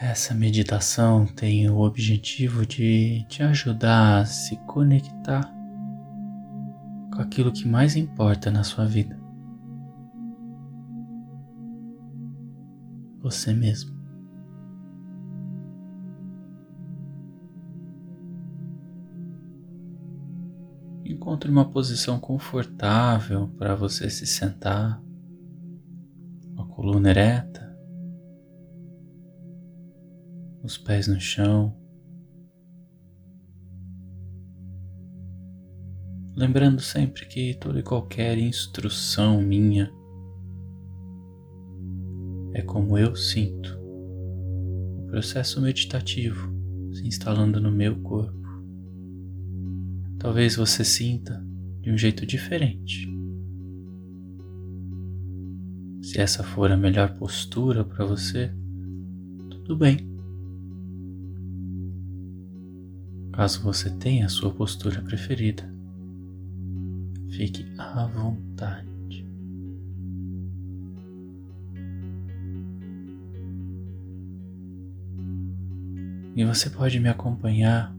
Essa meditação tem o objetivo de te ajudar a se conectar com aquilo que mais importa na sua vida. Você mesmo. Encontre uma posição confortável para você se sentar, a coluna ereta os pés no chão. Lembrando sempre que toda e qualquer instrução minha é como eu sinto o processo meditativo se instalando no meu corpo. Talvez você sinta de um jeito diferente. Se essa for a melhor postura para você, tudo bem. Caso você tenha a sua postura preferida, fique à vontade. E você pode me acompanhar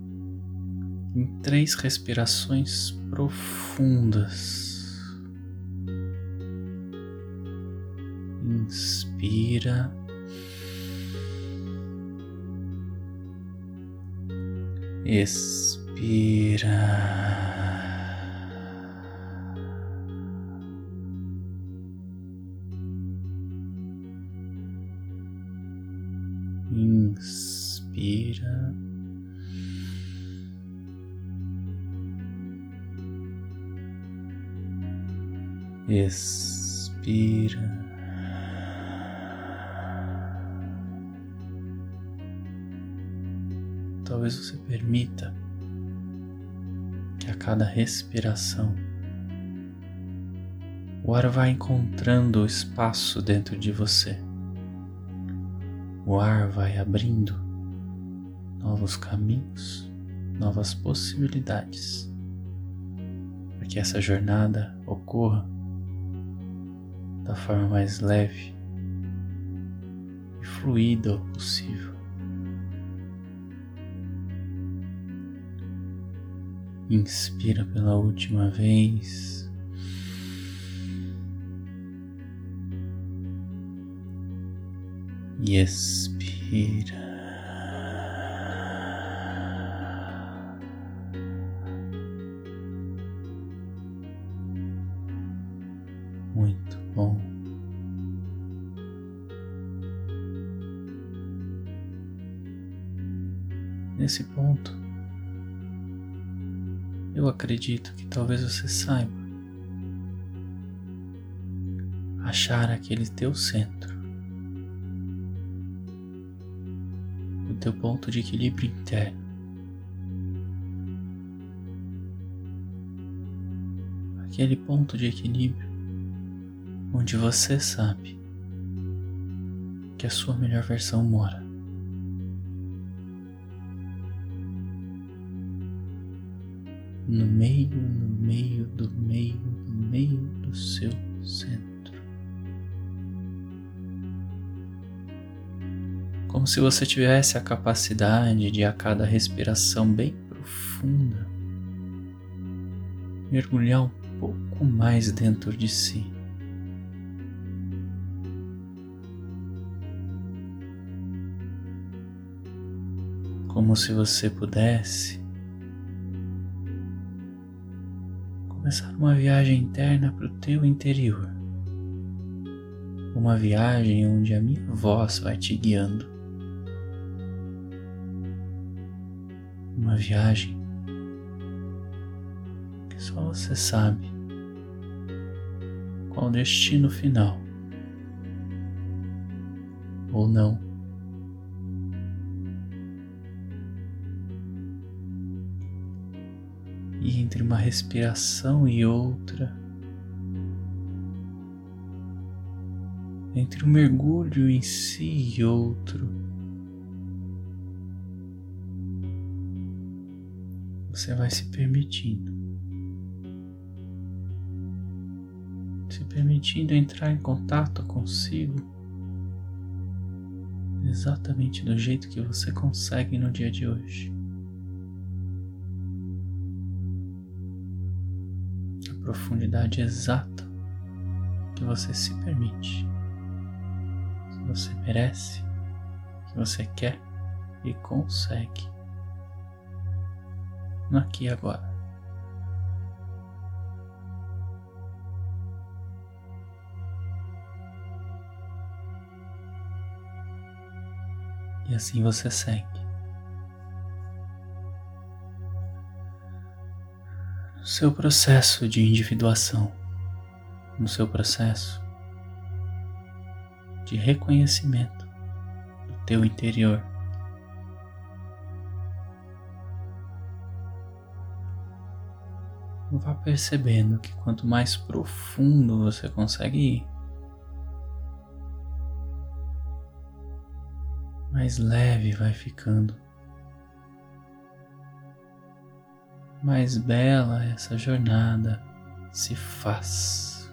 em três respirações profundas. Inspira. Expira. Inspira. Expira. Talvez você permita que a cada respiração o ar vá encontrando espaço dentro de você. O ar vai abrindo novos caminhos, novas possibilidades, para que essa jornada ocorra da forma mais leve e fluida possível. Inspira pela última vez. E expira. Muito bom. Nesse ponto, eu acredito que talvez você saiba achar aquele teu centro, o teu ponto de equilíbrio interno. Aquele ponto de equilíbrio onde você sabe que a sua melhor versão mora. No meio, no meio do meio, do meio do seu centro. Como se você tivesse a capacidade de, a cada respiração bem profunda, mergulhar um pouco mais dentro de si. Como se você pudesse começar uma viagem interna para o teu interior. Uma viagem onde a minha voz vai te guiando. Uma viagem que só você sabe qual o destino final. Ou não. E entre uma respiração e outra, entre um mergulho em si e outro, você vai se permitindo. Se permitindo entrar em contato consigo, exatamente do jeito que você consegue no dia de hoje. Profundidade exata que você se permite, que você merece, que você quer e consegue. No aqui e agora. E assim você segue. Seu processo de individuação, no seu processo de reconhecimento do teu interior. Vá percebendo que quanto mais profundo você consegue ir, mais leve vai ficando. Mais bela essa jornada se faz.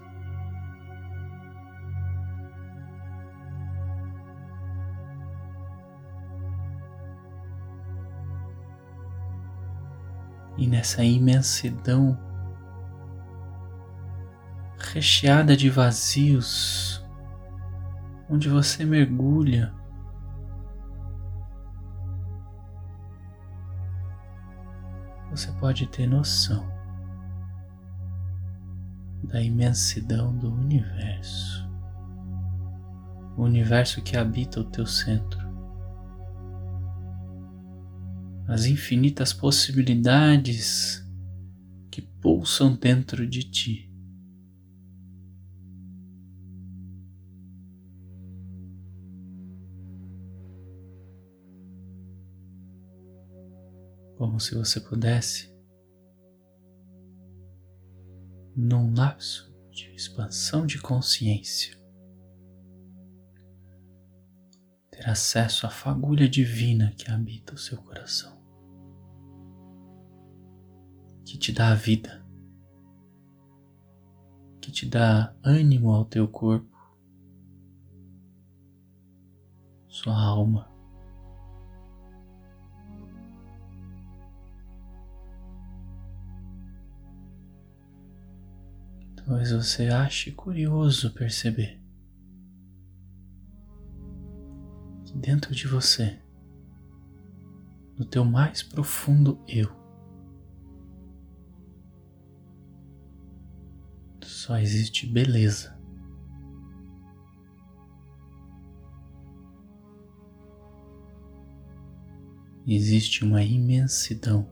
E nessa imensidão recheada de vazios, onde você mergulha você pode ter noção da imensidão do universo, o universo que habita o teu centro, as infinitas possibilidades que pulsam dentro de ti. Como se você pudesse, num lapso de expansão de consciência, ter acesso à fagulha divina que habita o seu coração, que te dá a vida, que te dá ânimo ao teu corpo, sua alma Talvez você ache curioso perceber que dentro de você, no teu mais profundo eu, só existe beleza. Existe uma imensidão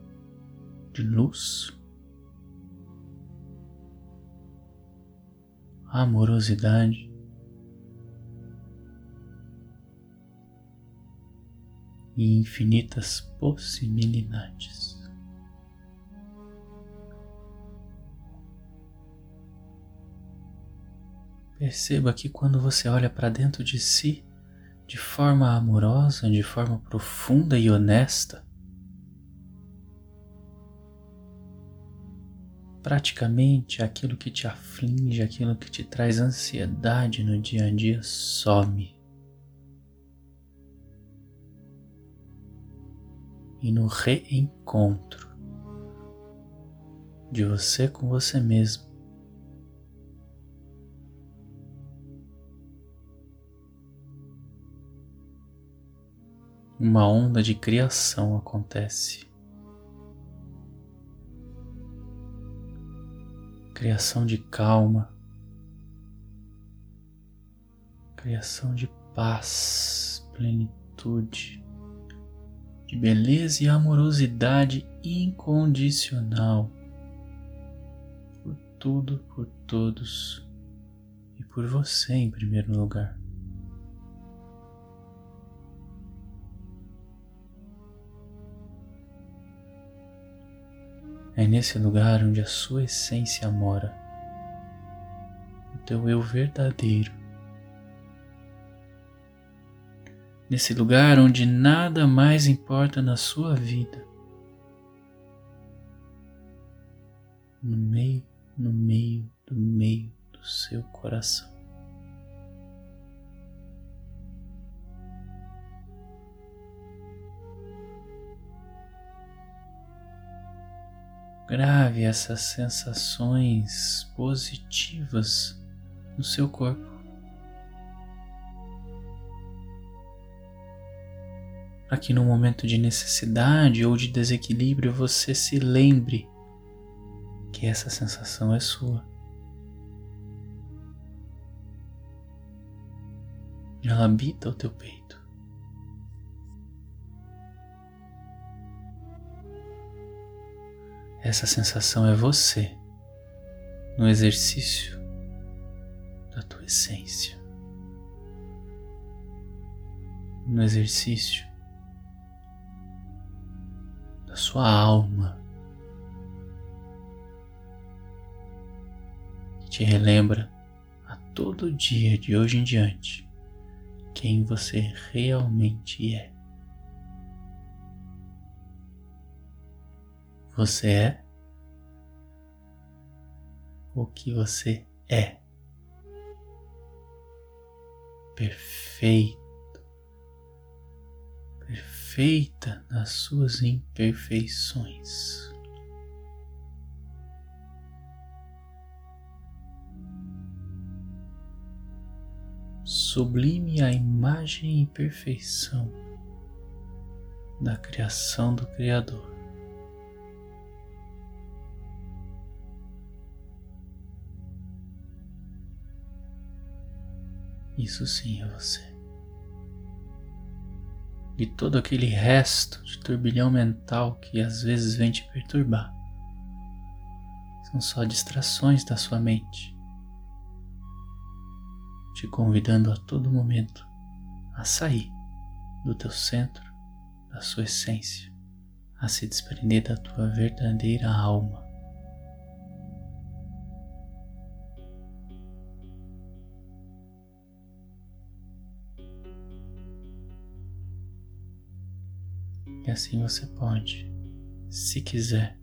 de luz amorosidade. E infinitas possibilidades. Perceba que quando você olha para dentro de si de forma amorosa, de forma profunda e honesta, praticamente aquilo que te aflige, aquilo que te traz ansiedade no dia a dia some. E no reencontro de você com você mesmo, uma onda de criação acontece. Criação de calma, criação de paz, plenitude, de beleza e amorosidade incondicional por tudo, por todos e por você em primeiro lugar. É nesse lugar onde a sua essência mora, o teu eu verdadeiro. Nesse lugar onde nada mais importa na sua vida. No meio, no meio, do meio do seu coração. Grave essas sensações positivas no seu corpo. Para que no momento de necessidade ou de desequilíbrio você se lembre que essa sensação é sua. Ela habita o teu peito. Essa sensação é você no exercício da tua essência, no exercício da sua alma, que te relembra a todo dia de hoje em diante quem você realmente é. Você é o que você é. Perfeito, perfeita nas suas imperfeições. Sublime a imagem e perfeição da criação do Criador. Isso sim é você. E todo aquele resto de turbilhão mental que às vezes vem te perturbar são só distrações da sua mente, te convidando a todo momento a sair do teu centro, da sua essência, a se desprender da tua verdadeira alma. E assim você pode, se quiser,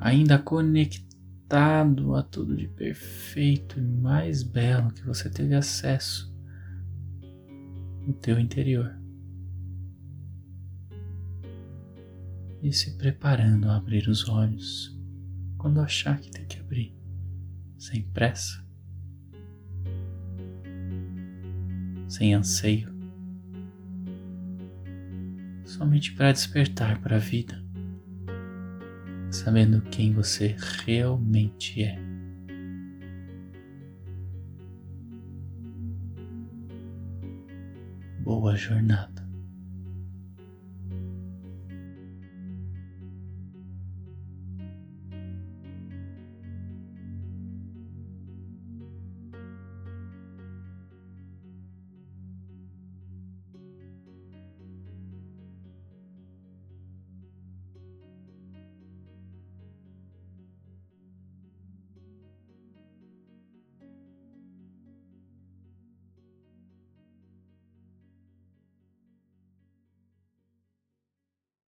ainda conectado a tudo de perfeito e mais belo que você teve acesso no teu interior. E se preparando a abrir os olhos quando achar que tem que abrir, sem pressa, sem anseio somente para despertar para a vida, sabendo quem você realmente é. Boa jornada.